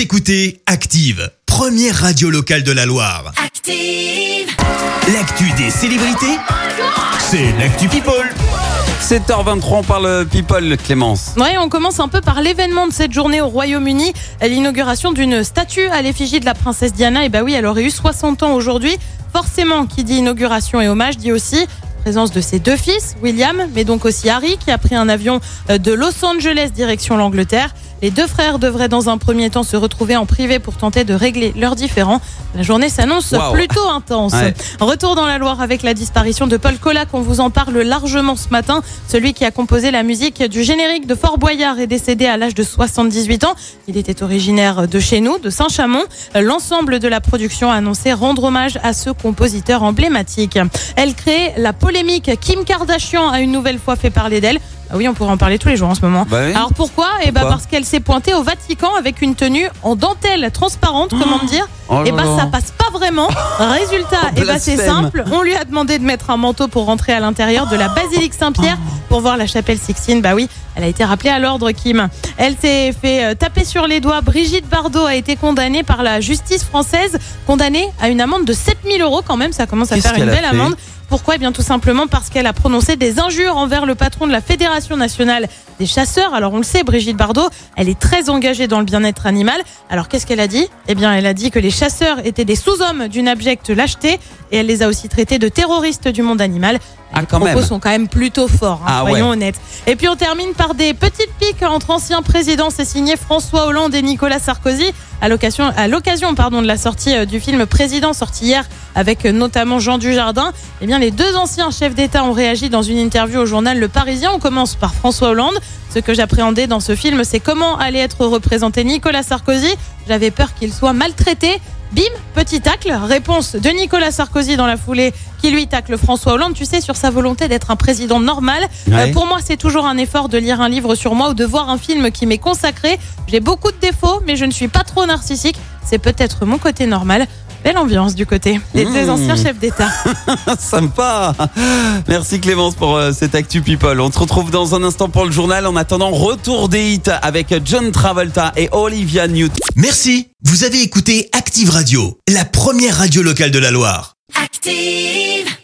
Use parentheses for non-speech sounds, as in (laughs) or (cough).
Vous écoutez Active, première radio locale de la Loire. Active. L'actu des célébrités, c'est l'actu People. 7h23, on parle people, Clémence. Ouais, on commence un peu par l'événement de cette journée au Royaume-Uni, l'inauguration d'une statue à l'effigie de la princesse Diana. Et bah oui, elle aurait eu 60 ans aujourd'hui. Forcément, qui dit inauguration et hommage dit aussi présence de ses deux fils, William, mais donc aussi Harry, qui a pris un avion euh, de Los Angeles direction l'Angleterre. Les deux frères devraient dans un premier temps se retrouver en privé pour tenter de régler leurs différends. La journée s'annonce Wow. plutôt intense. Ouais. Retour dans la Loire avec la disparition de Paul Collac. On vous en parle largement ce matin. Celui qui a composé la musique du générique de Fort Boyard est décédé à l'âge de 78 ans. Il était originaire de chez nous, de Saint-Chamond. L'ensemble de la production a annoncé rendre hommage à ce compositeur emblématique. Elle crée la polémique. Kim Kardashian a une nouvelle fois fait parler d'elle. Ah oui, on pourrait en parler tous les jours en ce moment. Bah oui. Alors pourquoi Eh ben Pourquoi parce qu'elle s'est pointée au Vatican avec une tenue en dentelle transparente, comment dire Oh Eh ben là. ça passe pas vraiment. Résultat, Oh, eh ben c'est simple. On lui a demandé de mettre un manteau pour rentrer à l'intérieur de la basilique Saint-Pierre pour voir la chapelle Sixtine. Bah oui, elle a été rappelée à l'ordre, Kim. Elle s'est fait euh, taper sur les doigts. Brigitte Bardot a été condamnée par la justice française, condamnée à une amende de 7000 euros quand même. Ça commence à faire une belle amende. Pourquoi? Eh bien tout simplement parce qu'elle a prononcé des injures envers le patron de la Fédération nationale des chasseurs. Alors on le sait, Brigitte Bardot, elle est très engagée dans le bien-être animal. Alors qu'est-ce qu'elle a dit? Eh bien elle a dit que les chasseurs étaient des sous-hommes d'une abjecte lâcheté et elle les a aussi traités de terroristes du monde animal. Ah, les quand propos même. sont quand même plutôt forts, hein, Ah, soyons ouais. honnêtes. Et puis on termine par des petites piques entre anciens présidents. C'est signé François Hollande et Nicolas Sarkozy à l'occasion, à l'occasion pardon, de la sortie euh, du film Président, sorti hier avec euh, notamment Jean Dujardin. Eh bien, les deux anciens chefs d'État ont réagi dans une interview au journal Le Parisien. On commence par François Hollande. Ce que j'appréhendais dans ce film, c'est comment allait être représenté Nicolas Sarkozy. J'avais peur qu'il soit maltraité. Bim, petit tacle. Réponse de Nicolas Sarkozy dans la foulée qui lui tacle François Hollande, tu sais, sur sa volonté d'être un président normal. Euh, pour moi, c'est toujours un effort de lire un livre sur moi ou de voir un film qui m'est consacré. J'ai beaucoup de défauts, mais je ne suis pas trop narcissique. C'est peut-être mon côté normal. Belle ambiance du côté des deux Mmh. anciens chefs d'État. (laughs) Sympa. Merci Clémence pour euh, cette actu people. On se retrouve dans un instant pour le journal. En attendant, retour des hits avec John Travolta et Olivia Newton. Merci, vous avez écouté Active Radio, la première radio locale de la Loire. Active.